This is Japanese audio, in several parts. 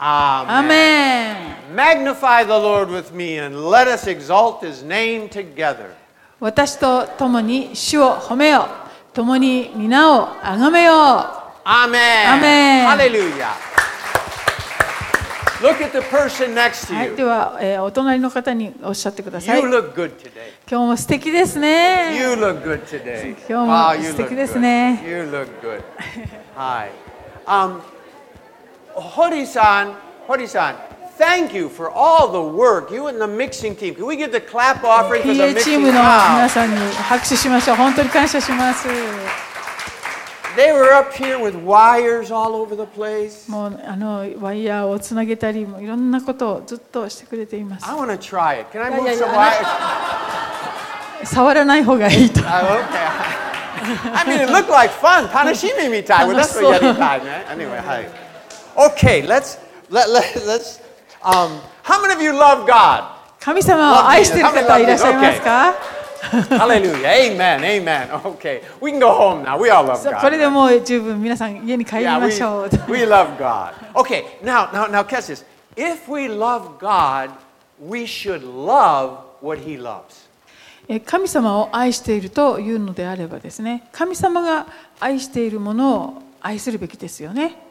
Amen. Magnify the Lord with me and let us exalt his name together. 私と共に主を褒めよう共に皆を崇めよう Amen. Amen. Hallelujah. Look at the person next to はい、で you. は、えーお隣の方におっしゃってください You look good today. 今日も素敵ですね You look good today. 今日も Wow, you 素 look 敵です good. ね You look good. Hi. Um, Hori-san, Hori-san, thank you for all the work. You and the mixing team. Can we give the clap offering for the PA チー mixing ムの皆 team? さんに拍手しましょう本当に感謝します They were up here with wires all over the place. もうあのワイヤーをつなげたりもいろんなことをずっとしてくれています I want to try it. Can I Yeah, move yeah, some yeah. wires? 触らない方がいいと Oh, okay. I mean, it looked like fun. Tanashimi mi tai. Well, that's what yeti tai, man. Anyway, hi. Okay, let's let, let let's. Um, how many of you love God? 神様を愛している方いらっしゃいますか Hallelujah. Amen. Amen. Okay, we can go home now. We all love God. これでもう十分皆さん家に帰り Yeah, ましょう we, we love God. Okay, now, now, now, catch this. If we love God, we should love what He loves. え神様を愛しているというのであればですね神様が愛しているものを愛するべきですよね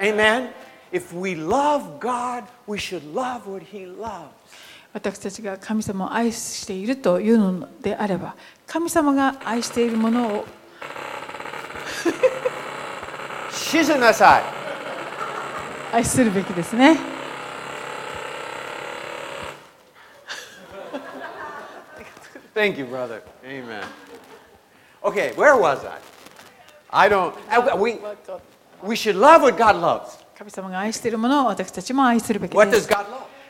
Amen. If we love God, we should love what He loves. 私たちが神様を愛しているというのであれば神様が愛しているものを Shizunasai. 愛するべきですね Thank you, brother. Amen. Okay, where was I? I don't. I- We, 神様が愛しているものを私たちも愛するべきです。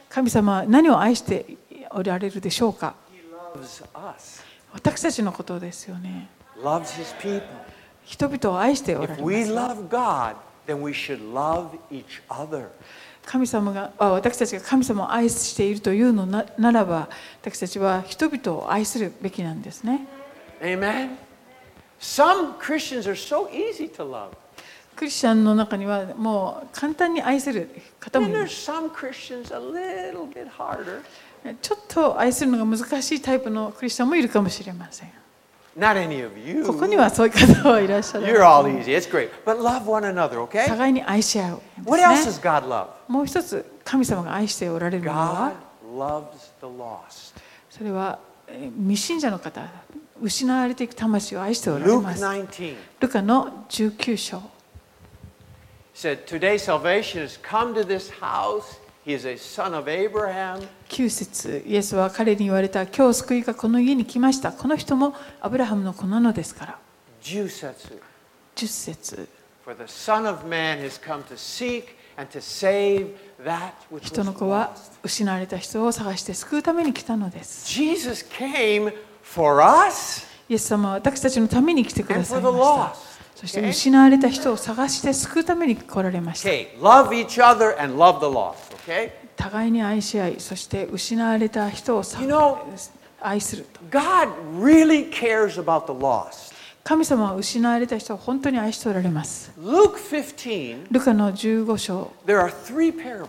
神様は何を愛しておられるでしょうか？私たちのことですよね。人々を愛しておられま。神様が私たちが神様を愛しているというのならば、私たちは人々を愛するべきなんですね。Amen?Some クリスチャンの中にはもう簡単に愛せる方もいるちょっと愛するのが難しいタイプのクリスチャンもいるかもしれませんここにはそういう方はいらっしゃる You're all easy. Love one another,、okay? 互いに愛し合う、ね、What else God love? もう一つ神様が愛しておられるのは God loves the lost. それは未信者の方失われていく魂を愛しておられます Luke 19. ルカの19章 said, Today salvation has come to this house. He is a son of Abraham. 旧説イエスは彼に言われた今日救いがこの家に来ました。この人もアブラハムの子なのですから。10節。人の子は失われた人を探して救うために来たのです。イエス様は私たちのために来てくださいました。そして?失われた人を探して救うために来られました Okay, love each other and love the lost, okay? 互いに愛し合いそして失われた人をさ You know- 愛すると God really cares about the lost. 神様は失われた人を本当に愛しておられます Luke 15, ルカの15章 there are three parables.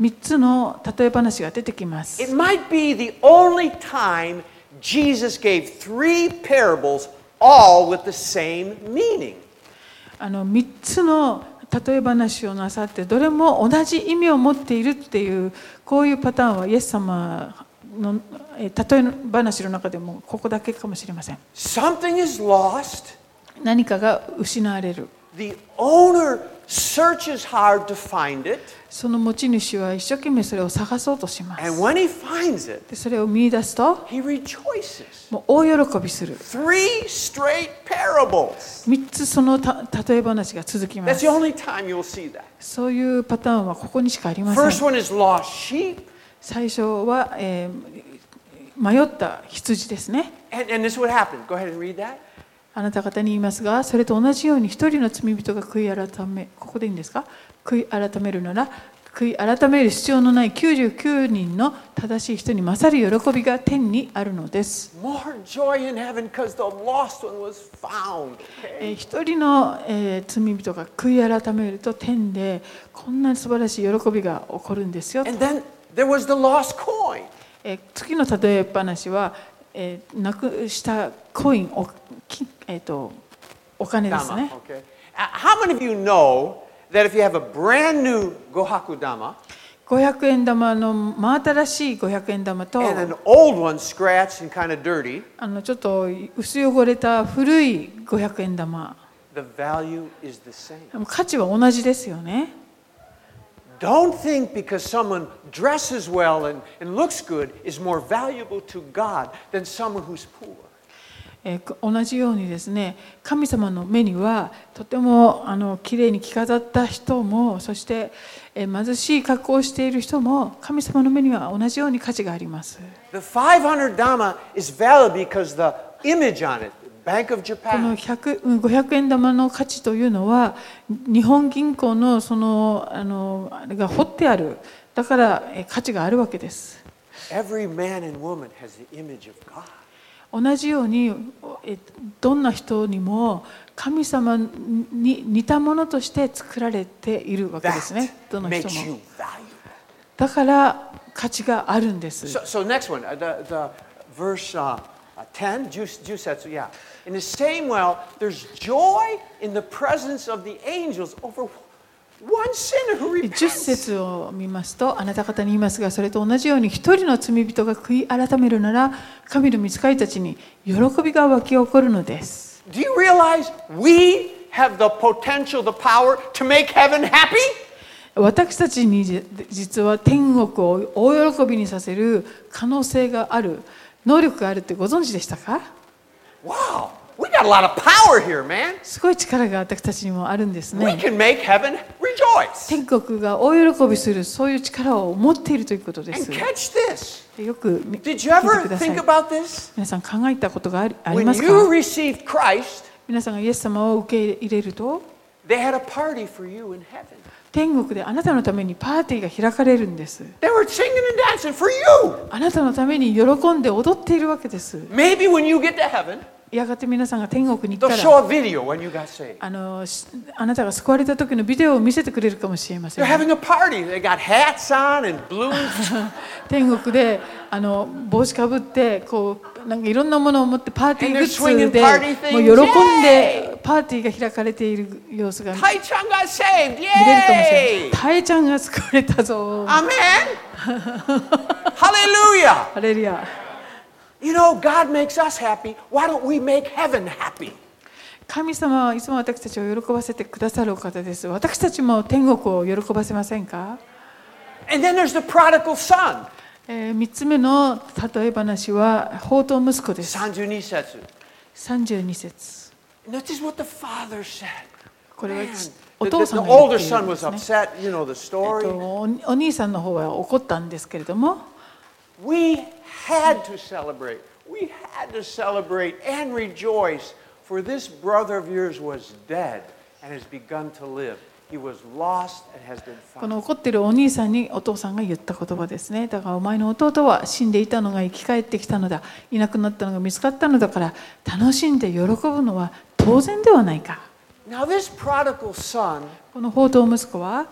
3つの例え話が出てきます It might be the only time Jesus gave three parables all with the same meaning. あの3つの例え話をなさってどれも同じ意味を持っているっていうこういうパターンはイエス様のえ例え話の中でもここだけかもしれません。Something is lost, 何かが失われるその持ち主は一生懸命それを探そうとします。でそれを見出すと、もう大喜びする。3つそのた例え話が続きます。そういうパターンはここにしかありません。最初は、えー、迷った羊ですね。あなた方に言いますがそれと同じように一人の罪人が悔い改めここでいいんですか？悔い改めるなら悔い改める必要のない99人の正しい人に勝る喜びが天にあるのです。一人の、えー罪人が悔い改めると天でこんな素晴らしい喜びが起こるんですよ。And then there was the lost coin. えー次の例え話は、えーなくしたコインおきえーとお金です.ね。Okay. Uh, How many of you know that if you have a brand new Gohaku Dama 500円玉の真新しい500円玉と and an old one scratched and kind of dirty, あのちょっと薄汚れた古い500円玉 the value is the same. 価値は同じですよね Don't think because someone dresses well and, and looks good is more valuable to God than someone who's poor. えー同じようにですね神様の目にはとてもあの綺麗に着飾った人もそして、えー貧しい格好をしている人も神様の目には同じように価値があります The 500 Dama is valid because the image on it, Bank of この Japan, 100うん500円玉の価値というのは日本銀行のそのあのあれが彫ってある。だからえー価値があるわけです.同じようにえどんな人にも神様に似たものとして作られているわけですね。どの人も.だから価値があるんです。So, so next one, uh, the, the verse uh, uh, 10, Ju- Jusetsu, yeah. In the same way, there's joy in the presence of the angels over one sinner who 10 repents. 節を見ますとあなた方に言いますがそれと同じように一人の罪人が悔い改めるなら神の御使いたちに喜びが湧き起こるのです Do you realize we have the potential, the power to make heaven happy? 私たちにじ実は天国を大喜びにさせる可能性がある能力があるってご存知でしたか Wow, we got a lot of power here, man. すごい力が私たちにもあるんです We ね can make heaven rejoice. 天国が大喜びするそういう力を持っているということで And す catch this. でよくみ Did 聞 you いてください?皆さん考えたことがありあり When ますか you received Christ, 皆さんがイエス様を受け入れると they had a party for you in heaven. 天国であなたのためにパーティーが開かれるんです。あなたのために喜んで踊っているわけです。やがて皆さんが天国に行ったらあ,のあなたが救われた時のビデオを見せてくれるかもしれません。天国であの帽子かぶってこうなんかいろんなものを持ってパーティーもう喜んでパーティーが開かれている様子が。タイちゃんが救われたぞ。アメンハレルヤハレルヤ。You know, God makes us happy. Why don't we make heaven happy? 神様はいつも私たちを喜ばせてくださるお方です。私たちも天国を喜ばせませんか ?3 つ目の例え話は、宝刀息子です。32節。32節お父さん、お兄さんの方は怒ったんですけれども。had この怒ってるお兄さんにお父さんが言った言葉ですね。だからお前の弟は死んでいたのが生き返ってきたのだ。いなくなったのが見つかったのだから楽しんで喜ぶのは当然ではないか。この宝刀息子は、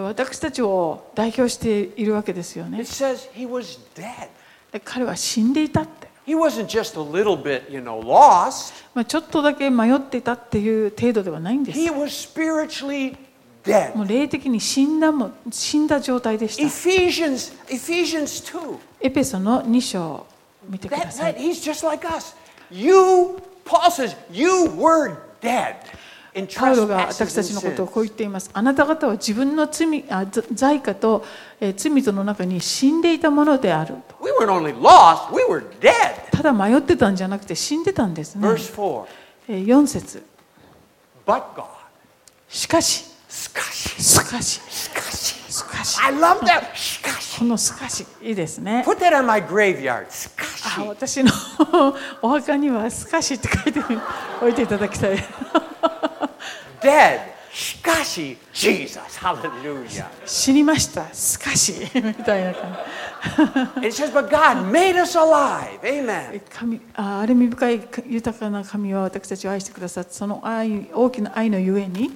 私たちを代表しているわけですよね。彼は死んでいたって。ちょっとだけ迷っていたっていう程度ではないんです。もう霊的に死んだ,も死んだ状態でした。エペソの2章を見てください。That, that パウロが私たちのことを.こう言っています。あなた方は自分の罪あざ罪過と、えー罪との中に死んでいたものであると。We lost, we. ただ迷ってたんじゃなくて死んでたんですね。Verse 4. えー4節 But God. しかし、しかし。しかし、しかし。しかし。I love that. しかし。このしかし、いいですね。Put that on my graveyard. しかし。あ私の お墓にはすかしって書いておいていただきたい。Dead. しかし。Jesus. Hallelujah. 死にました、すかし みたいな感 It says, but God made us alive. じ Amen. 神ああれ身深い豊かな神は私たちを愛してくださってその愛大きな愛のゆえに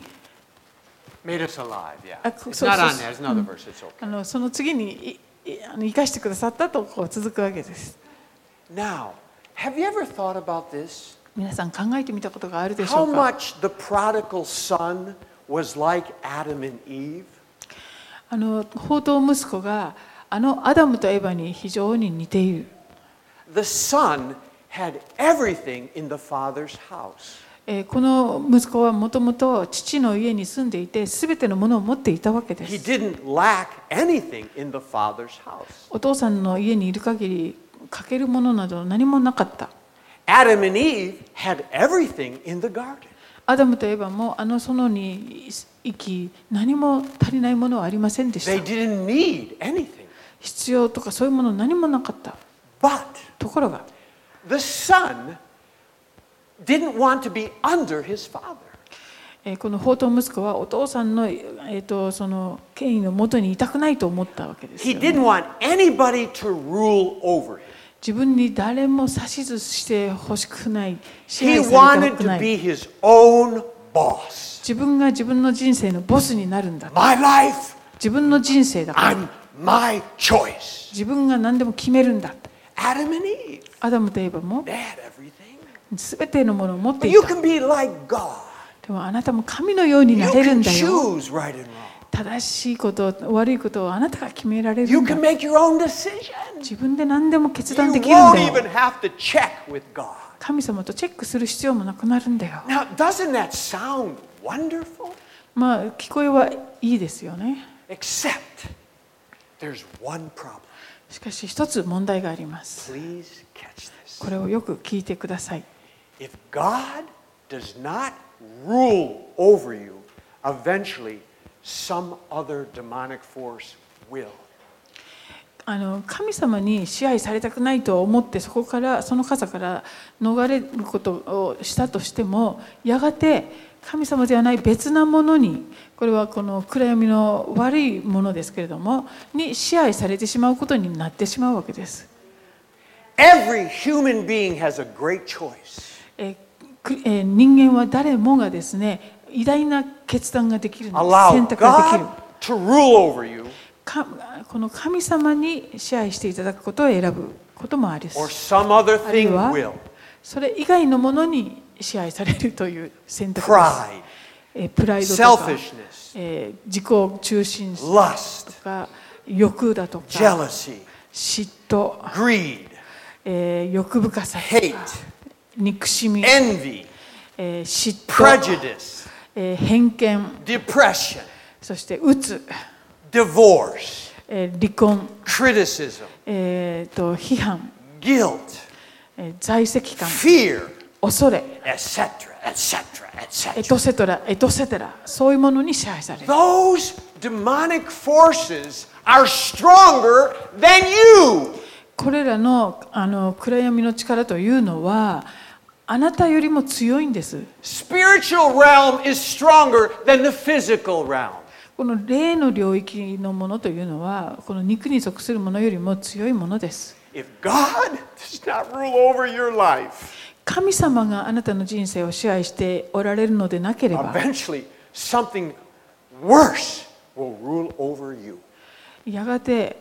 Made us alive. Yeah. Uh, It's not on there. It's another verse. It's okay. あのその次にいいあの生かしてくださったとこう続くわけです Now, have you ever thought about this? 皆さん考えてみたことがあるでし How ょうか much the prodigal son was like Adam and Eve? あの宝刀息子があのアダムとエバに非常に似ている The son had everything in the father's house. えーこの息子はもともと父の家に住んでいて全てのものを持っていたわけで He す didn't lack anything in the father's house. お父さんの家にいる限りかけるものなど何もなかった Adam and Eve had everything in the garden. アダムとエバもあの園に生き何も足りないものはありませんでし They た didn't need anything. 必要とかそういうもの何もなかった But ところが the son didn't want to be under his father. えーこの宝刀息子はお父さんの,、えー、とその権威のもとにいたくないと思ったわけですね、didn't want anybody to rule over him. 自分に誰も指図してほしくない支 He 配されて wanted ほしく to ない be his own boss. 自分が自分の人生のボスになるんだ My life, 自分の人生だから I'm my choice. 自分が何でも決めるんだ Adam and Eve, アダムとエバも they had everything. 全てのものを持って But い you た can be like God. でもあなたも神のようになれるんだよ。正しいこと、悪いことをあなたが決められる。自分で何でも決断できるんだよ。神様とチェックする必要もなくなるんだよ。まあ、聞こえはいいですよね。しかし、一つ問題があります。これをよく聞いてください。Does not rule over you, eventually some other demonic force will. あの神様に支配されたくないと思ってそこからその傘から逃れることをしたとしてもやがて神様ではない別なものにこれはこの暗闇の悪いものですけれどもに支配されてしまうことになってしまうわけです。Every human being has a great choice. え人間は誰もがですね偉大な決断ができるんです。選択ができる。To rule over you. かこの神様に支配していただくことを選ぶこともあります。Or some other あるい.それ以外のものに支配されるという選択です。プライドとえー自己中心とか欲だとか嫉妬、えー欲深さと hate, か憎しみ、envy, えー嫉妬、prejudice, えー偏見 depression, そしてうつ、divorce, えー離婚、criticism, えーと批判、guilt, えー在籍感 fear, 恐れ etc., etc., エ etc. トセトラエトセテラそういうものに支配される Those demonic forces are stronger than you. これらのあの暗闇の力というのはあなたよりも強いんです Spiritual realm is stronger than the physical realm. この霊の領域のものというのはこの肉に属するものよりも強いものです If God does not rule over your life, 神様があなたの人生を支配しておられるのでなければ eventually something worse will rule over you. やがて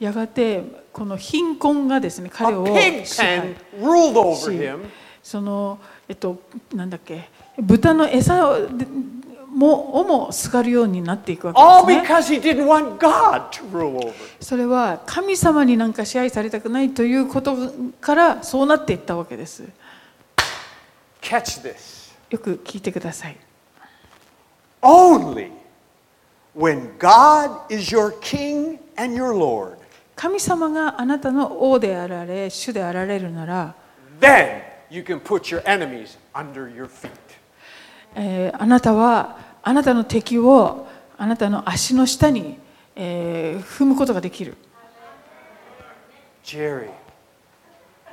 やがてこの貧困がですね彼を支配.そのえっとなんだっけ豚の餌をでもをもすがるようになっていくわけですね.それは神様になんか支配されたくないということからそうなっていったわけです.よく聞いてください Only when God is your king and your Lord, 神様があなたの王であられ主であられるなら then you can put your enemies under your feet. えーあなたはあなたの敵をあなたの足の下に、えー踏むことができる Jerry,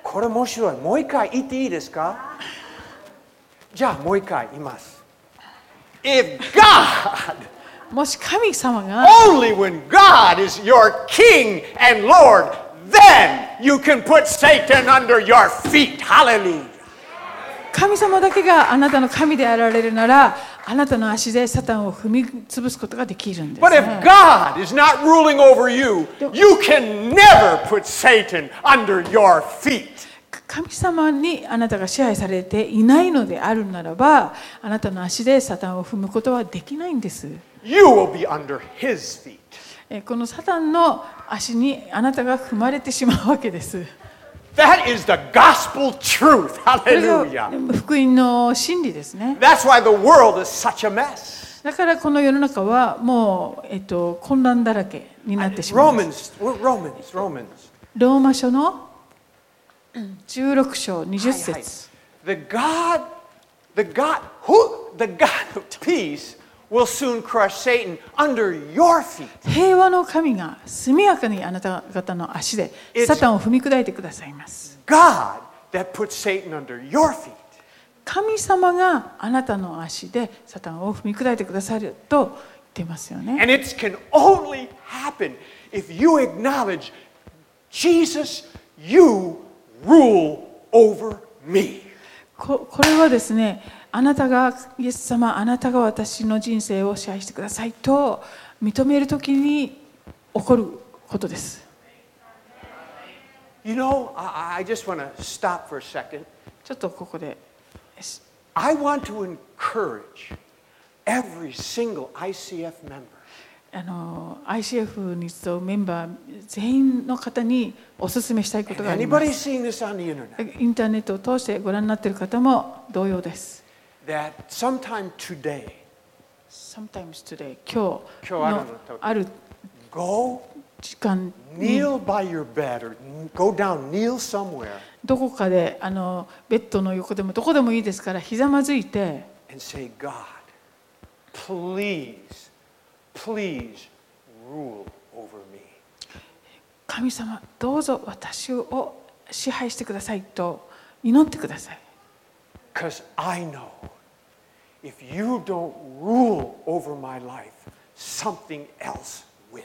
これ面白い。もう一回言っていいですか？じゃあもう一回言います。If God, もし神様が only when God is your king and Lord, then you can put Satan under your feet. Hallelujah. 神様だけがあなたの神であられるならあなたの足でサタンを踏み潰すことができるんです、But ね if God is not ruling over you, you can never put Satan under your feet. 神様にあなたが支配されていないのであるならばあなたの足でサタンを踏むことはできないんです You will be under his feet. えこのサタンの足にあなたが踏まれてしまうわけです That is the gospel truth. Hallelujah. 福音の真理ですね That's why the world is such a mess. だからこの世の中はもう、えっと、混乱だらけになってしまいます Romans, Romans, Romans. ローマ書の16章20節 The God, the God, who, the God of peace will soon crush Satan under your feet. 平和の神が速やかにあなた方の足でサタンを踏み砕いてくださいます God that puts Satan under your feet. 神様があなたの足でサタンを踏み砕いてくださると言ってますよね And it can only happen if you acknowledge Jesus, you rule over me. ここれはですねあなたが、イエス様、あなたが私の人生を支配してくださいと認めるときに起こることです。ちょっとここで。あの、ICF に勤めメンバー全員の方にお勧めしたいこと。インターネット通してご覧なっている方も同様です。That sometime today Sometimes today 今日ののある go 時間に kneel by your bed or go down, kneel somewhere どこかであのベッドの横でもどこでもいいですからひざまずいて and say, God, please, please rule over me. 神様どうぞ私を支配してくださいと祈ってください Because I know if you don't rule over my life, something else will.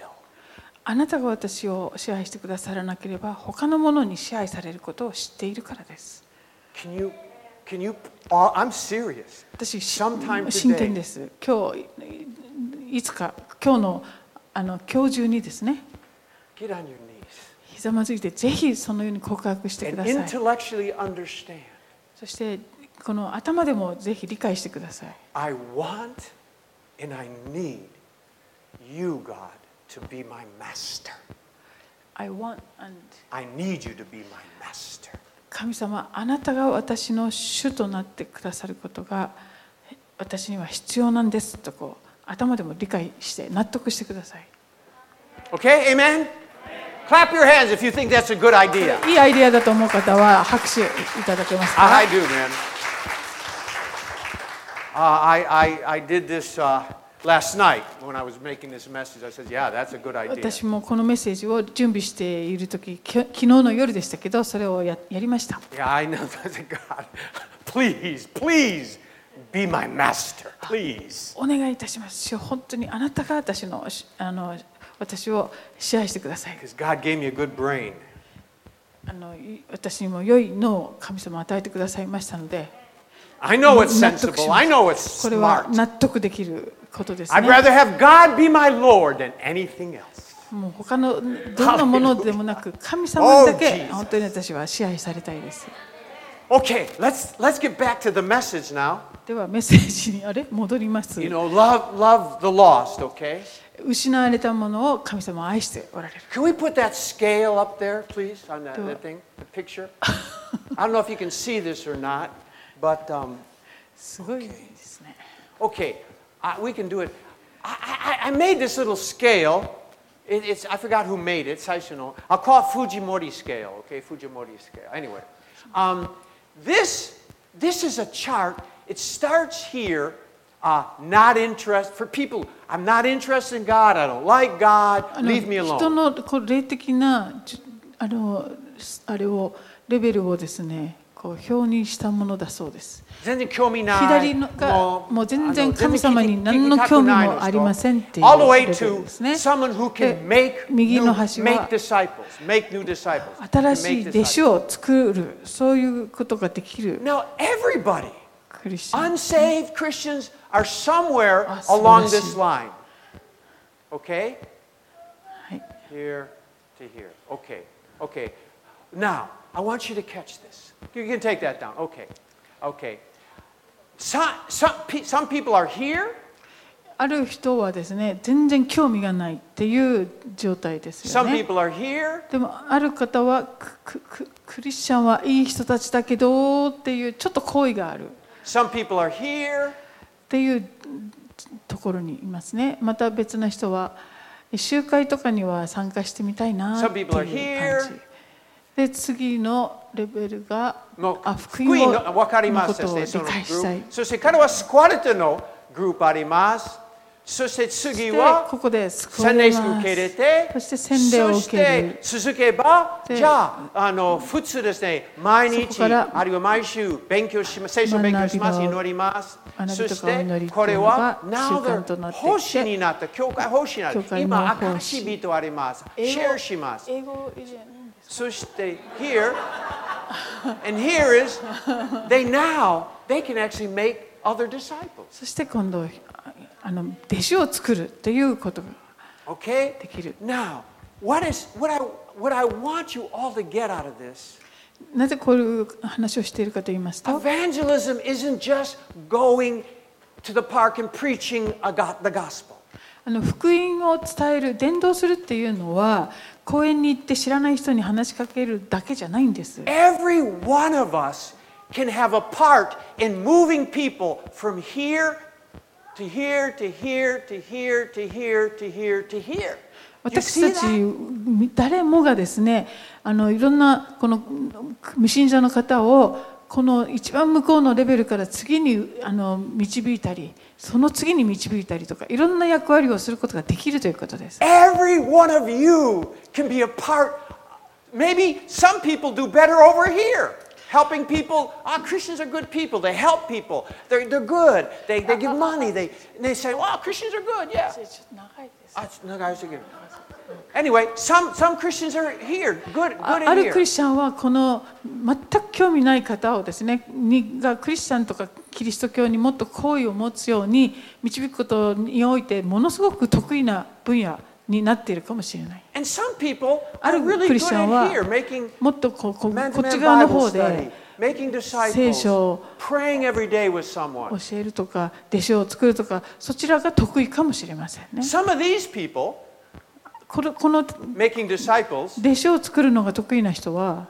あなたが私を支配してくださらなければ他のものに支配されることを知っているからです Can you, can you, uh, I'm serious. 私真剣です今日いつか今日のあの今日中にですね get on your knees ひざまずいてぜひそのように告白してくださいそしてこの頭でもぜひ理解してください I want and I need you, God, to be my master. I want and I need you to be my master. 神様あなたが私の主となってくださることが私には必要なんですとこう頭でも理解して納得してください Okay, amen? Clap your hands if you think that's a good idea. いいアイデアだと思う方は拍手いただけますか I, I do, man. Uh, I, I, I did this uh, last night when I was making this message. I said, yeah, that's a good idea. 私もこのメッセージを準備している時き昨日の夜でしたけどそれをややりました Yeah, I know. God, please, please be my master. Please. お願いいたします主よ本当にあなたが私のしあの私を支配してください Because God gave me a good brain. あのい私にも良い脳を神様与えてくださいましたので I know it's 納得し sensible. ます I know it's これは smart. 納得できることです I'd ね。 rather have God be my Lord than anything else. もう他のどんなものでもなく神様にだ Oh, け Jesus. 本当に私は支配されたいです。 Okay, let's let's get back to the message now. ではメッセージにあれ戻ります You。know, love love the lost, okay? 失われたものを神様は愛しておられる。 Can we put that scale up there, please, on that, Do that it. thing, the picture? I don't know if you can see this or not, but um, すごいですね。 okay, I, we can do it. I, I, I made this little scale. It, it's I forgot who made it. 最初の I'll call it Fujimori scale. Okay, Fujimori scale. Anyway, um, this this is a chart. It starts here. Uh, not interested for people. I'm not interested in God. I don't like God. あの Leave me 人 alone. のこう霊的なじあのあれをレベルをですね こう表にしたものだそうです。全然興味ない。左のがもう全然神様に何の興味もありませんっていうですね。右の端は.新しい弟.子を作るそういうことができる Now everybody, クリスチャン unsaved Christians are somewhere along this line. Okay? はい Here to here. Okay. Okay. Now, I want you to catch this. You can take that down. ok. ある人はですね、全然興味がないっていう状態ですよ、ね。でも、ある方はク,リスチャンはいい人たちだけどっていうちょっと好意があるっていうところにいますね。また別の人は、集会とかには参加してみたいなっいう感じ。で次のレベルが福福音音をが分かりのますそしたい。そして彼はスクワルトのグループあります。そして次ではここで救わ洗礼式受け入れて、そして洗礼をして続けば、でじゃああの普通ですね、毎日あるいは毎週勉強します、聖書を勉強します、祈ります。そしてこれはなっていて奉仕になった、教会奉仕になった。今、証人あります。シェアします。英語以前 そして here, and here is, they now, they can actually make other disciples. そして今度あの弟子を作るっていうことが Okay? できる。 Now, what is what I what I want you all to get out of this? なぜこういう話をしているかと言いますと Evangelism isn't just going to the park and preaching a go- the gospel. あの福音を伝える伝道するっていうのは 公園に行って知らない人に話しかけるだけじゃないんです Every one of us can have a part in moving people from here to here to here to here to here to here to here. 私たち?誰もがですねあのいろんなこの無信者の方をこの一番向こうのレベルから次にあの導いたりその次に導いたりとかいろんな役割をすることができるということです Every one of you can be a part. Maybe some people do better over here. Helping people, ah, Christians are good people. They help people. They're, they're good. They, they give money. They, they say, well, Christians are good, yeah. あ長いすぎる Anyway, some, some Christians are here. Good, あるクリスチャンはこの全く興味ない方をですねにがクリスチャンとかキリスト教にもっと好意を持つように導くことにおいてものすごく得意な分野になっているかもしれない。あるクリスチャンはもっとこ,こ,こっち側の方で聖書を教えるとか弟子を作るとかそちらが得意かもしれませんね。この弟子を作るのが得意な人は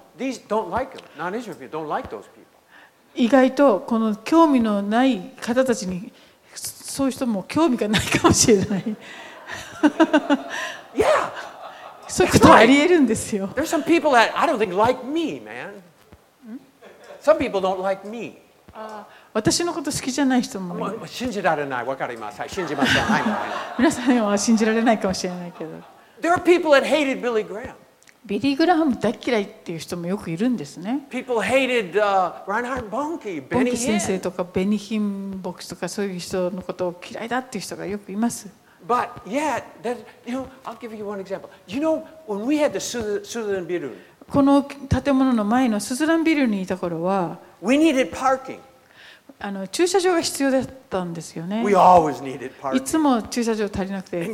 意外とこの興味のない方たちにそういう人も興味がないかもしれない。そういうことはありえるんですよ。私のこと好きじゃない人もい、わ。皆さんは信じられないかもしれないけど。There are people that hated Billy Graham. ビリー・グラハム大嫌いっていう人もよくいるんですね。People hated uh, Reinhard Bonnke, ボンキ先生.とかベニヒン牧師とかそういう人のことを嫌いだっていう人がよくいます。But yet, that, you know, I'll give you one example. You know, when we had the Sutherland Birun, この建物の前のスズランビルにいた頃は we needed parking. あの駐車場が必要だったんですよね。いつも駐車場足りなくて、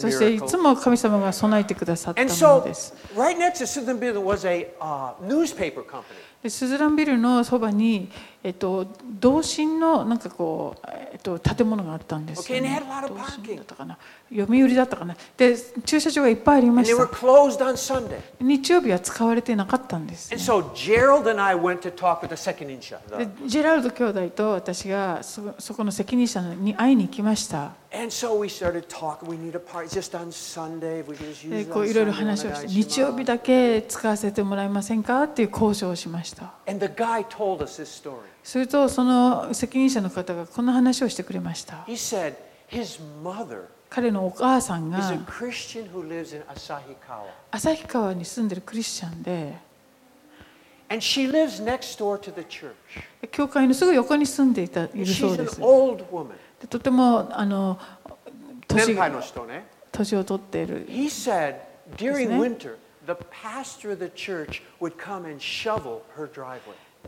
そしていつも神様が備えてくださったものです。でスズランビルのそばに、えっと、同心のなんかこう、えっと、建物があったんですよ、ね同心.だったかな読売だったかなで駐車場がいっぱいありました.日曜日は使われてなかったんです、ね.でジェラルド兄弟と私がそそこの責任者に会いに行きましたそして、いろいろ話をして、日曜日だけ使わせてもらえませんかっていう交渉をしました。すると、その責任者の方がこの話をしてくれました。彼のお母さんが旭川に住んでいるクリスチャンで、教会のすぐ横に住んでいたいるそうです。でとてもあの年,を取っている。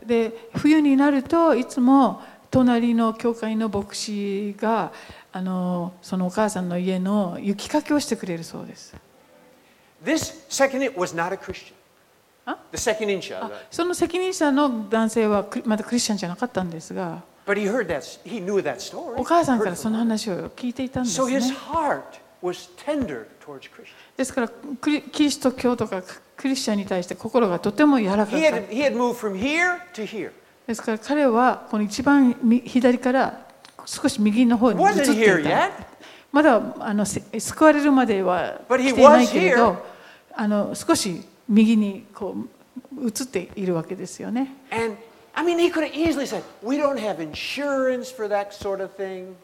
で冬になるといつも隣の教会の牧師があのそのお母さんの家の雪かきをしてくれるそうです。その責任者の男性はまだクリスチャンじゃなかったんですが。お母さんからその話を聞いていたんですね。ですから、キリスト教とかクリスチャンに対して心がとても柔らかい。ですから彼はこの一番左から少し右の方に移ってまだあの救われるまではいないけれどあの少し右にこう移っているわけですよね。I mean, equally said, We don't have insurance for that sort of thing.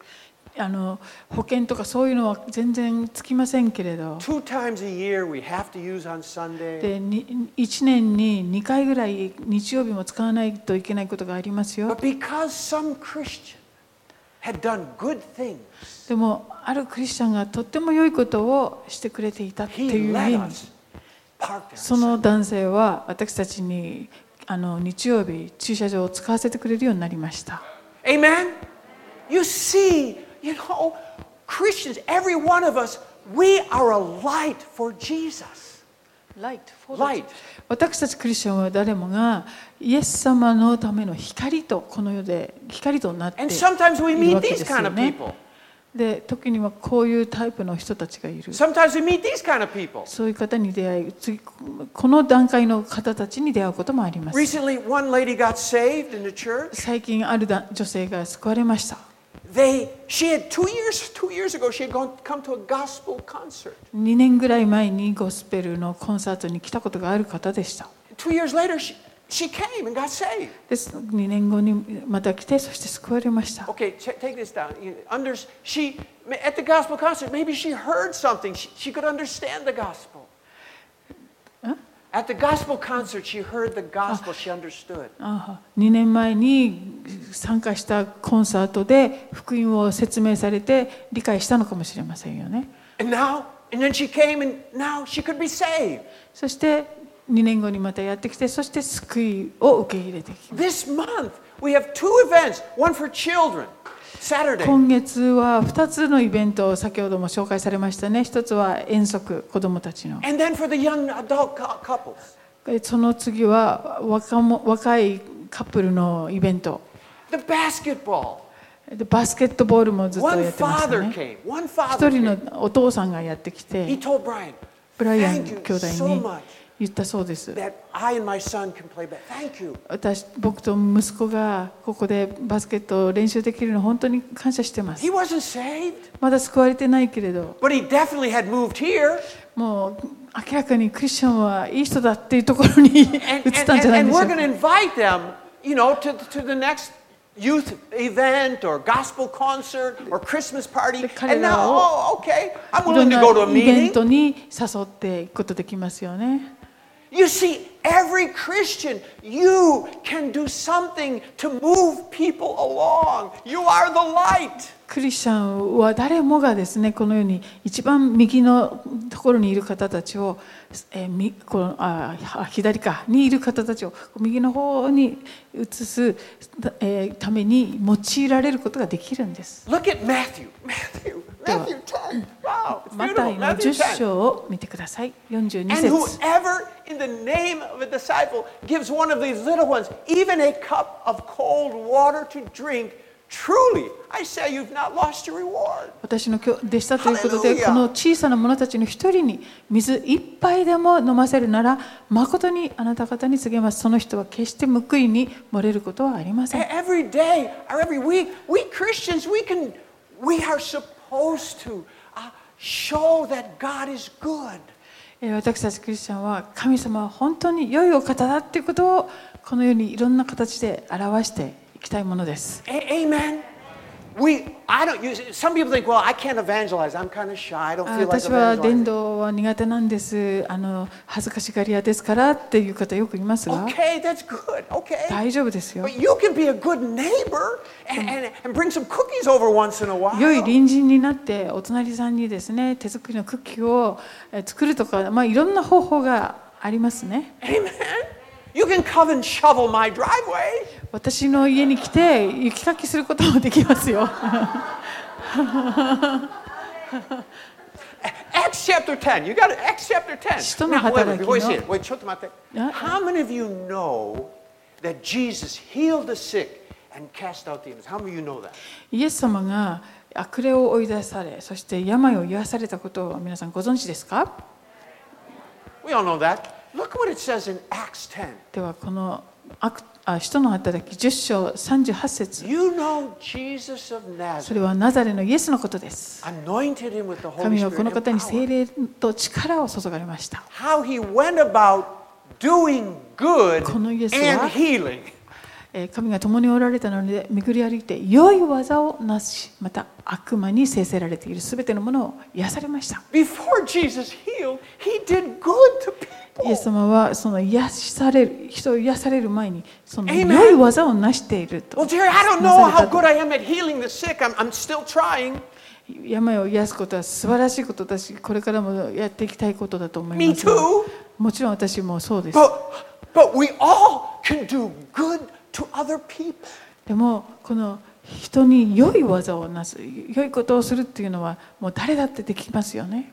あの保険とかそういうのは全然つきませんけれど。で、1年に2回ぐらい日曜日も使わないといけないことがありますよ。でも、あるクリスチャンがとっても良いことをしてくれていたっていう意味その男性は私たちにあの日曜日駐車場を使わせてくれるようになりました Amen? You see, you know, Christians, every one of us, we are a light for Jesus. Light. 私たちクリスチャンは誰もがイエス様のための光とこの世で光となってい And る sometimes we わ meet け these です kind よ of ね people. で時にはこういうタイプの人たちがいる。そういう方に出会い、次この段階の方たちに出会うこともあります。最近、あるだ女性が救われました。2年ぐらい前にゴスペルのコンサートに来たことがある方でした。She came and got saved. です2年後にまた来てそして救われました Okay, take this down. Under, she, at the gospel concert, maybe she heard something. She, she could understand the gospel. At the gospel concert, she heard the gospel. She understood. あ2年前に参加したコンサートで福音を説明されて理解したのかもしれませんよね And now, and then she came, and now she could be saved. そして2年後にまたやってきて、そして救いを受け入れて。今月は2つのイベントを先ほども紹介されましたね。1つは遠足、子どもたちの。その次は若,若いカップルのイベント。バスケットボールもずっとやってまし、1人のお父さんがやってきて、ブライアン兄弟に。言ったそうです.私僕と息子がここでバスケットを練習できるの本当に感謝してますまだ救われてないけれど.もう明らかにクリスチャンはいい人だっていうところに移ったんじゃないでしか youth event or gospel concert or Christmas party. And ら now, を oh, okay, I'm willing ん to な go to a イベン meeting. トに誘っていくことできますよね You see, every Christian, you can do something to move people along. You are the light. クリスチャンは誰もがですねこのように一番右のところにいる方たちを、えーみこのああ左かにいる方たちを右の方に移す、えーために用いられることができるんです。Look at Matthew. Matthew. Matthew 10. マタイの10章を見てください。42節。私の今日でしたということで、この小さな者たちの一人に水一杯でも飲ませるなら、まことにあなた方に告げます。その人は決して報いに漏れることはありません。Show that God is good. えー私たちクリスチャンは神様は本当に良いお方だっていうことをこのようにいろんな形で表していきたいものです amen. We, I don't use. Some people think, well, I can't evangelize. I'm kind of shy. I don't あ feel like 私は伝.道は苦手なんですあの恥ずかしがり屋ですからっていう方よくいますが Okay, that's good. Okay. 大丈夫ですよ But you can be a good neighbor and, and, and bring some cookies over once in a while. 良い隣人になってお隣さんにですね手作りのクッキーをえー作るとか、まあ、いろんな方法がありますね Amen. You can come and shovel my driveway. 私の家に来て雪かきすることもできますよ。人の働きのイエス様が悪霊を追い出され、そして病を癒されたことを皆さんご存知ですか？We all know that. ではこの人の働き10章38節。それはナザレのイエスのことです。神はこの方に精霊と力を注がれました。このイエスは神が共におられたので巡り歩いて良い技をなしまた悪魔に制せられているすべてのものを癒されました。イエス様はその癒しされる人を癒される前にその良い技を成していると。病を癒すことは素晴らしいことだし、これからもやっていきたいことだと思います。もちろん私もそうです。でも、この人に良い技をなす、良いことをするっていうのはもう誰だってできますよね。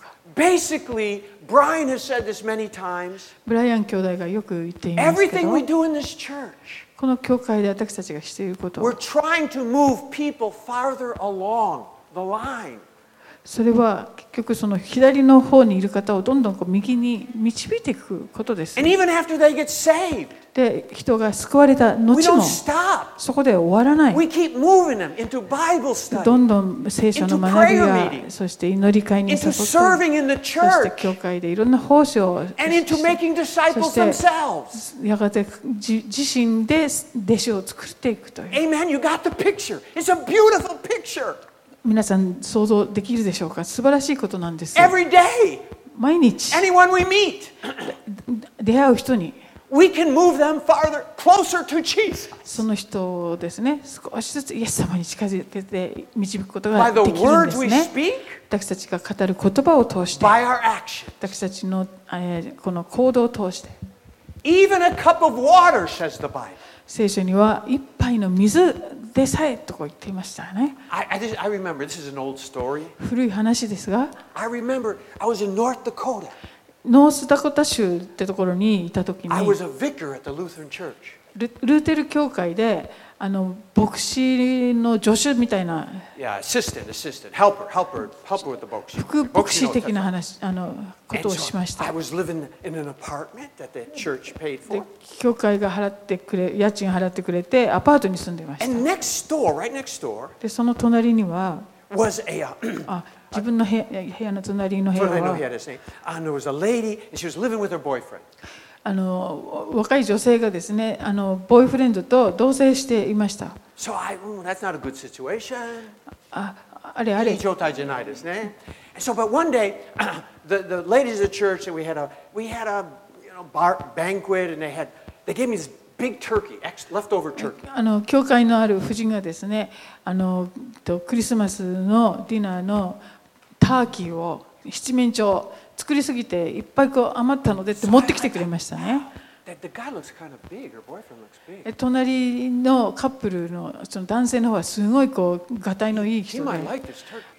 Basically, Brian has said this many times. ブライアン兄弟がよく言っていますけ Everything we ど do in this church, この教会で私たちがしていること we're trying to move people farther along the line. それは結局その左の方にいる方をどんどんこう右に導いていくことです。で、人が救われた後もそこで終わらない。どんどん聖書の学びや、そして祈り会に誘ってそして教会でいろんな奉仕をそしてやがて自,自身で弟子を作っていくという。皆さん想像できるでしょうか？素晴らしいことなんです。毎日。出会う人に。その人ですね、少しずつイエス様に近づけて導くことができるんです。私たちが語る言葉を通して。私たちの、え、この行動を通して。Even 聖書には一杯の水でさえとこう言っていましたね I, I, just, I remember, this is an old story. 古い話ですが I remember I was in North Dakota. ノースダコタ州ってところにいた時に I was a vicar at the Lutheran Church. ルルーテル教会であの牧師の助手みたいな。副牧師的な話あのことをしました。教会が払ってくれ家賃払ってくれて、アパートに住んでいました。で、その隣には、自分の部屋,部屋の隣の部屋。あの若い女性がですねあのボーイフレンドと同棲していました So I, mm, that's not a good situation. ああれあれ So, but one day, the, the ladies the church, and we had a we had a you know bar, banquet, and they had they gave me this big turkey, leftover turkey. あの教会のある夫人がですねあのとクリスマスのディナーのターキーを七面鳥作りすぎていっぱいこう余ったのでって持ってきてくれましたね。隣のカップルの,その男性の方はすごいこうがたいのいい人で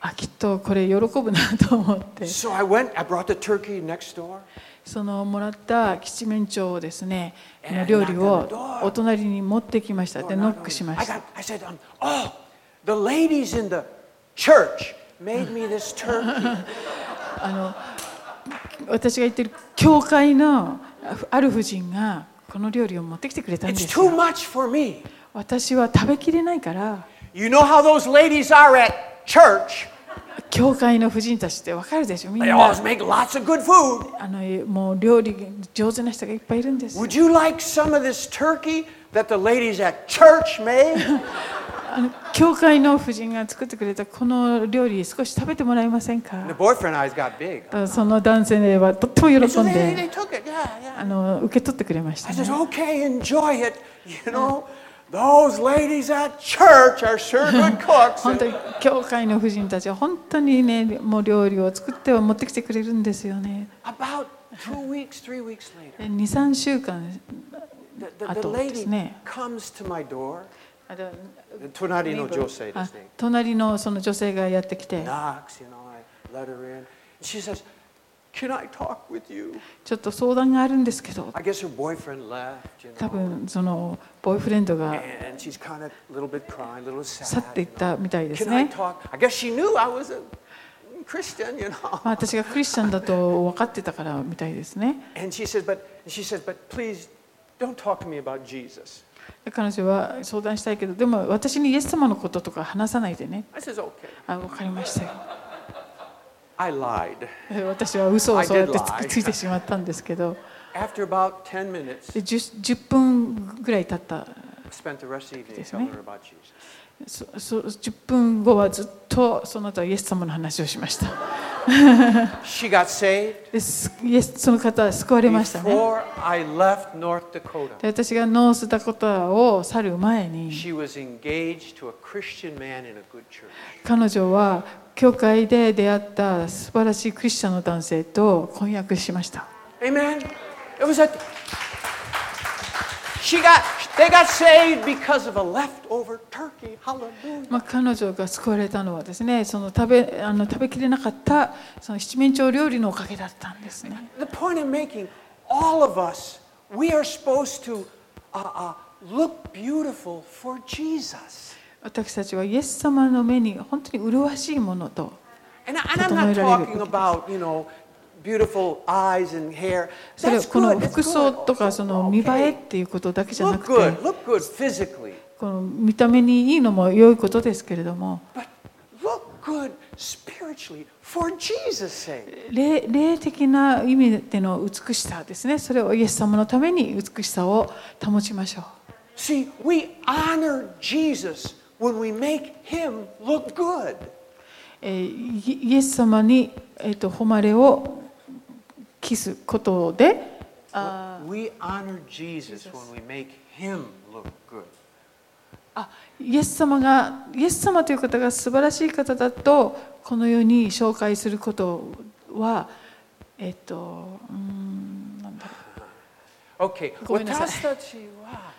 あきっとこれ喜ぶなと思って。そのもらった吉面鳥をですね料理をお隣に持ってきました。でノックしました。あの私が言ってる教会のある婦人がこの料理を持ってきてくれたんで It's す too よ much for me. 私は食べきれないから You know how those ladies are at church. 教会の婦人たちってわかるでしょみん They な always make lots of good food. あのもう料理上手な人がいっぱいいるんですよ Would you like some of this turkey that the ladies at church made? あの教会の夫人が作ってくれたこの料理少し食べてもらえませんか？その男性はとっても喜んであの受け取ってくれました、教会の夫人たちは本当にねもう料理を作っては持ってきてくれるんですよね。2、3週間後ですね。隣の女性で。隣のその女性がやってきて。ちょっと相談があるんですけど。多分そのボーイフレンドが去っていったみたいですね。私がクリスチャンだと分かってたからみたいですね。彼女は相談したいけど、でも私にイエス様のこととか話さないでね。あ分かりましたよ。私は嘘をそうやってつ,いてしまったんですけど、After 10, 分ぐらい経ったです、ね。そそ10分後はずっとその後はイエス様の話をしました She got saved イエスその方は救われましたね I left North Dakota. で私がノースダコタを去る前に She was engaged to a Christian man in a good church. 彼女は教会で出会った素晴らしいクリスチャンの男性と婚約しました Amen. It was a. She got. They got saved because of a leftover turkey. Hallelujah. まあ、彼女が救われたのはですねその食べあの食べきれなかったその七面鳥料理のおかげだったんですね The point I'm making, all of us, we are supposed to uh, uh, look beautiful for Jesus. 私たちはイエス様の目に本当に麗しいものと And, I, and I'm not talking about, you know, それこの服装とかその見栄えっていうことだけじゃなくてこの見た目にいいのも良いことですけれども霊,的な意味での美しさですね。それをイエス様のために美しさを保ちましょう。イエス様に honor 期すことであイエス様がイエス様という方が素晴らしい方だとこの世に紹介することはえっ、とうーんなんだろ OK ごめんなさい。私たちは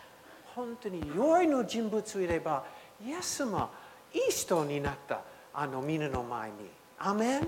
本当に良いの人物いればイエス様いい人になったあのみんなの前に。アメンう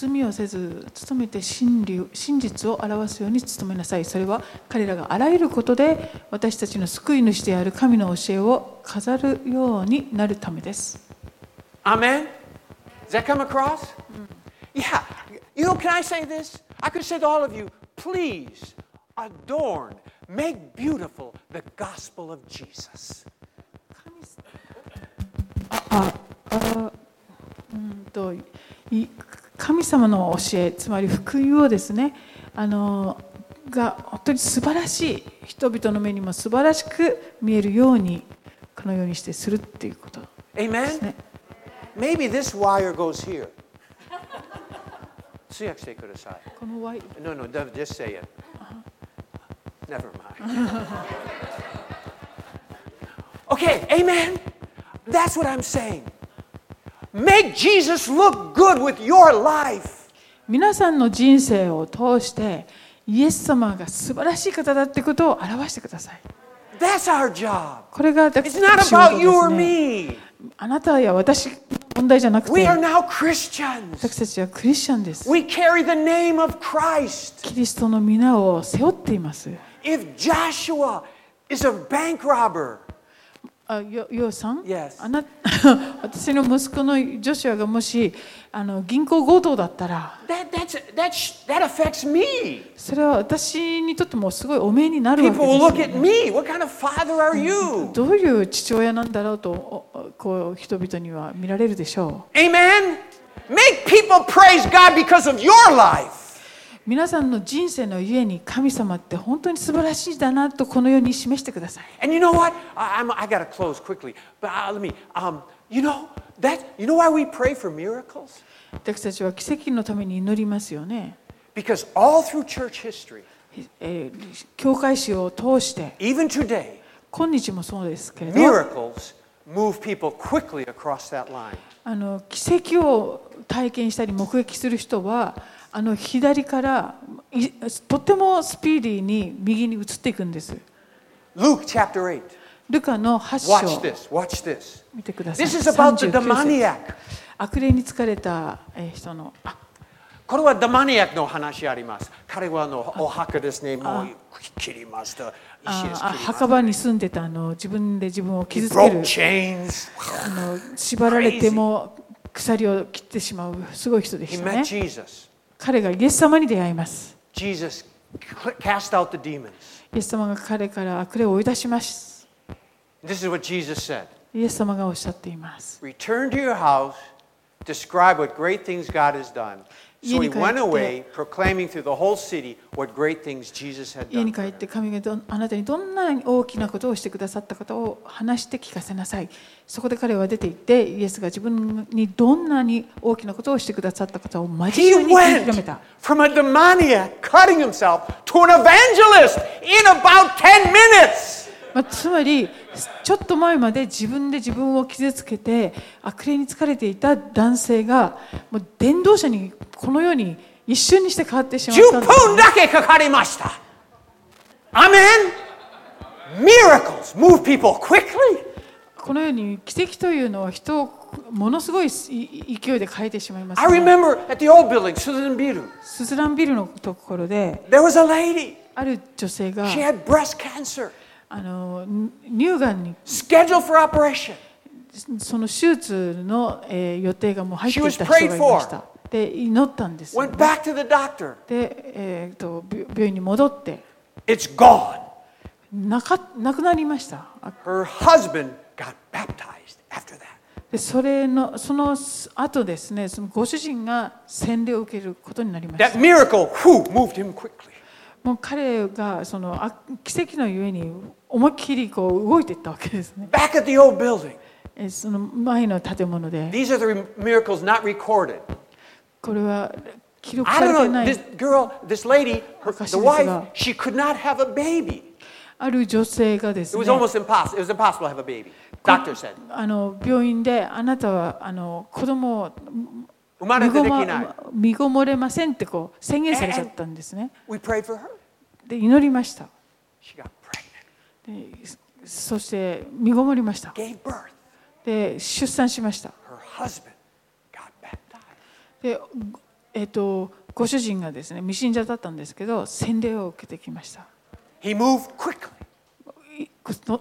盗みをせず努めて真理真実を表すように努めなさいそれは彼らがあらゆることで私たちの救い主である神の教えを飾るようになるためです Amen? Does that come across? Yeah. You know, can I say this? I could say to all of you, please adorn, make beautiful the gospel of Jesus. ああうんとい神様の教えつまり福音をですねあのが本当に素晴らしい人々の目にも素晴らしく見えるようにこのようにしてするっていうことですね。Maybe。皆さんの人生を通して、イエス様が素晴らしい方だってことを表してください。これが私の仕事です、あなたや私の問題じゃなくて、私たちはクリスチャンです。キリストの皆を背負っています。あよヨウさん？Yes. あな 私の息子のジョシュアがもしあの銀行強盗だったらそれは私にとってもすごいお命になるわけですよ。どういう父親なんだろうとこう人々には見られるでしょう。Amen!Make people praise God because of your life! う皆さんの人生のゆえに神様って本当に素晴らしいだなとこのように示してください And you know what? I'm, I got to close quickly. But uh, let me, um, you know, that, you know why we pray for miracles? 私たちは奇跡のために祈りますよね、Because all through church history, えー教会史を通して even today, 今日もそうですけれど miracles move people quickly across that line. あの奇跡を体験したり目撃する人はあの左からいとてもスピーディーに右に移っていくんです。Luke chapter 8. ルカの8 Watch 章 this. Watch this. 見てください。This is about the 39節 demoniac. 悪霊に疲れたえー人のあこれはダマニアックの話あります。彼はあのお墓ですね。もう切りました。墓場に住んでたあの自分で自分を傷つける.あの縛られても鎖を切ってしまうすごい人でしたね。彼がイエス様に出会います。イエス様が彼から悪霊を追い出します。イエス様がおっしゃっています。家に帰って、家に帰って神があなたにどんな大きなことをしてくださったことを話して聞かせなさい。そこで彼は出て行って、イエスが自分にどんなに大きなことをしてくださったことを真面目に聞き止めた。He went from a まあ、つまり、ちょっと前まで自分で自分を傷つけて悪霊に疲れていた男性が、もう伝道者にこのように一瞬にして変わってしまったんです。10分だけかかりました。Amen. Miracles move people quickly. このように奇跡というのは人をものすごいい勢いで変えてしまいます、I ね。remember at the old building, Susan Biru, スズランビルのところで there was a lady. ある女性が She had breast cancer, あの乳がんに scheduled for operation. その手術の、えー予定がもう入っていた人がいました。で祈ったんですよ、Went back to the doctor. で、えーとび病院に戻って It's gone. なかなくなりました。あ Her husband got baptized after that. でそれのその後ですね、そのご主人が洗礼を受けることになりまし That た。miracle, whew, moved him quickly. もう彼がそのあ奇跡のゆえに思いっきりこう動いていったわけですね。Back at the old building. えその前の建物で、These are the miracles not recorded. これは記録 I され don't てな know. い This girl, this lady, her, 昔 the wife, she could not have a baby. ある女性がです It ね was almost impossible. It was impossible to have a baby. Doctor said. あの病院であなたはあの子供を生まれて。身ごもれませんってこう宣言されちゃったんですね。で、祈りました。そして、身ごもりました。で、出産しました。で、えっと、ご主人がですね、未信者だったんですけど、洗礼を受けてきました。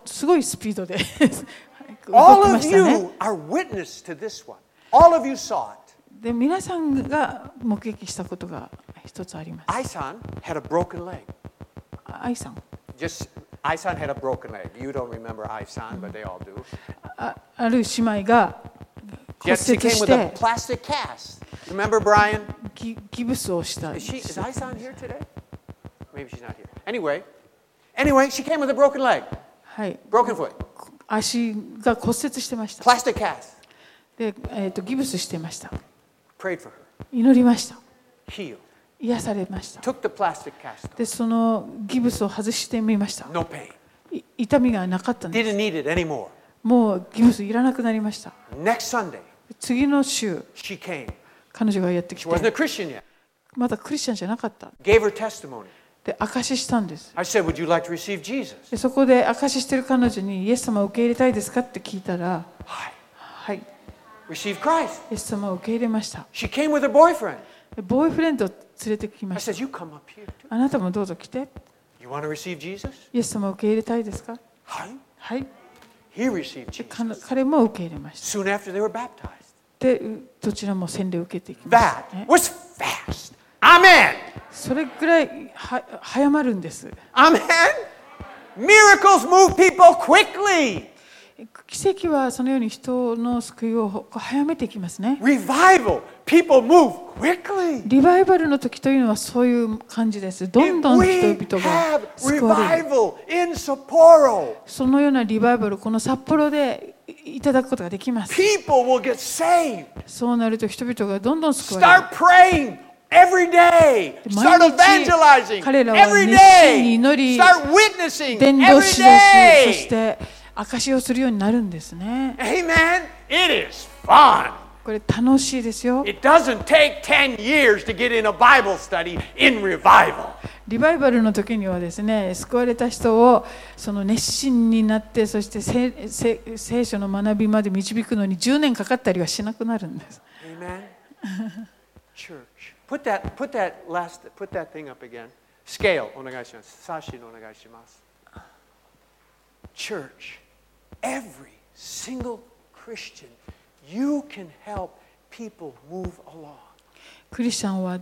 すごいスピードで 動きました、ね。All of you are witness to this one. All of you saw it. で皆さんが目撃したことが一つあります Isan had a broken leg. 愛さん Just Isan had a broken leg. You don't remember Isan, but they all do. あある姉妹が骨 Yet she 折 came し with て a plastic cast. Remember Brian? ギギブスをした Is she す is Isan here today? Maybe she's not here. Anyway, anyway, she came with a broken leg, はい、broken foot, 足が骨折してました plastic cast. で、えー、とギブスしてました祈りました。癒されました。で、そのギブスを外してみました。痛みがなかったんです。もうギブスいらなくなりました。次の週、彼女がやってきました。まだクリスチャンじゃなかった。で、証ししたんです。でそこで証ししてる彼女に、イエス様を受け入れたいですかって聞いたら、はい。イエス様を受け入れましたボーイフレンドを連れてきました。あなたもどうぞ来て。イエス様を受け入れたいですか？彼も受け入れました。で、どちらも洗礼を受けていきました。それぐらい早まるんです。アメン Miracles move! 奇跡はそのように人の救いを早めていきますね Revival. People move quickly. リバイバルの時というのはそういう感じですどんどん人々が救われるそのようなリバイバルをこの札幌でいただくことができます people will get saved. そうなると人々がどんどん救われる Start praying every day. Start evangelizing every day. Start witnessing every day. て証しをするようになるんですね Amen. It is fun. これ楽しいですよ It doesn't take 10 years to get in a Bible study in revival. リバイバルの時にはですね救われた人をその熱心になってそして聖聖聖書の学びまで導くのに10年かかったりはしなくなるんです Amen. Church. Put that, put that last, put that thing up again. Scale. お願いします。Sashi お願いします。Church. Every single Christian, you can help people move along. クリスチャンは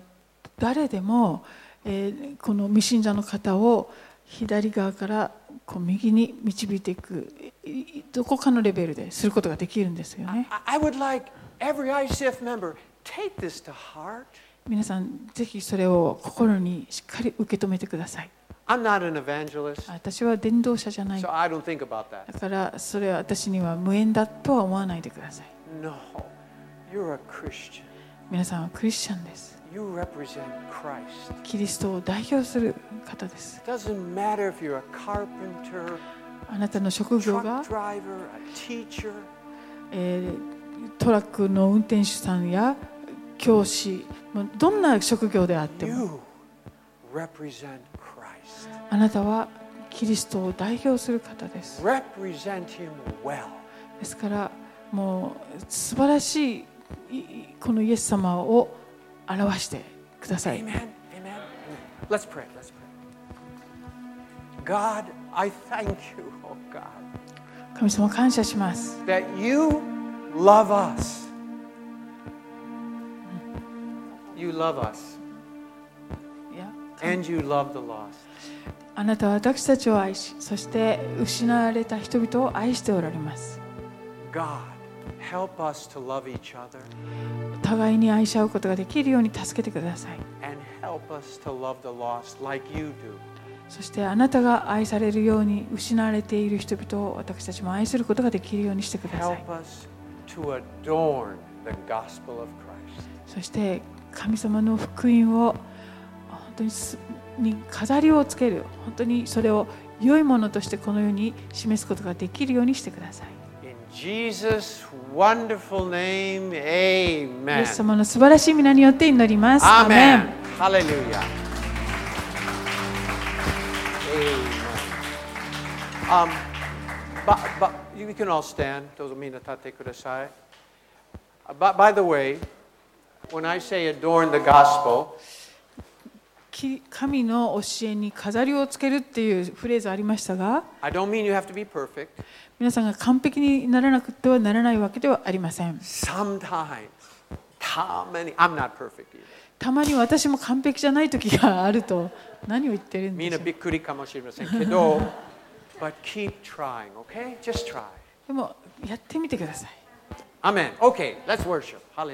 誰でも、えーこの未信者の方を左側からこう右に導いていくどこかのレベルですることができるんですよね I would like every ICF member take this to heart. 皆さんぜひそれを心にしっかり受け止めてください I'm not an evangelist, 私は伝道者じゃない so I don't think about that. だからそれは私には無縁だとは思わないでください No, you're a Christian. 皆さんはクリスチャンです You represent Christ. キリストを代表する方です doesn't matter if you're a carpenter, あなたの職業が truck、driver, a teacher. えートラックの運転手さんや教師どんな職業であっても You represent Christ. あなたはキリストを代表する方です。ですから、もう素晴らしいこのイエス様を表してください。神様、感謝します。You love us. And you love the lost. あなたは私たちを愛しそして失われた人々を愛しておられます God, help us to love each other 互いに愛し合うことができるように助けてください and help us to love the lost like you do. そしてあなたが愛されるように失われている人々を私たちも愛することができるようにしてください Help us to adorn the gospel of Christ. そして神様の福音を本当にすに飾りをつける本当にそれを良いものとしてこの世に示すことができるようにしてください In Jesus' wonderful name, イエ amen. ス様の素晴らしい皆によって祈ります。アーメン Amen. Hallelujah. Amen. Um, but, but you can all stand. どうぞみんな立ってください。Uh, By, the way, when I say adorn the gospel, き神の教えに飾りをつけるっていうフレーズありましたが皆さんが完璧にならなくてはならないわけではありません。たまに私も完璧じゃない時があると何を言ってるんですかみんなびっくりかもしれませんけど、but keep trying, okay? Just try. でもやってみてください。アメン。OK、Let's worship.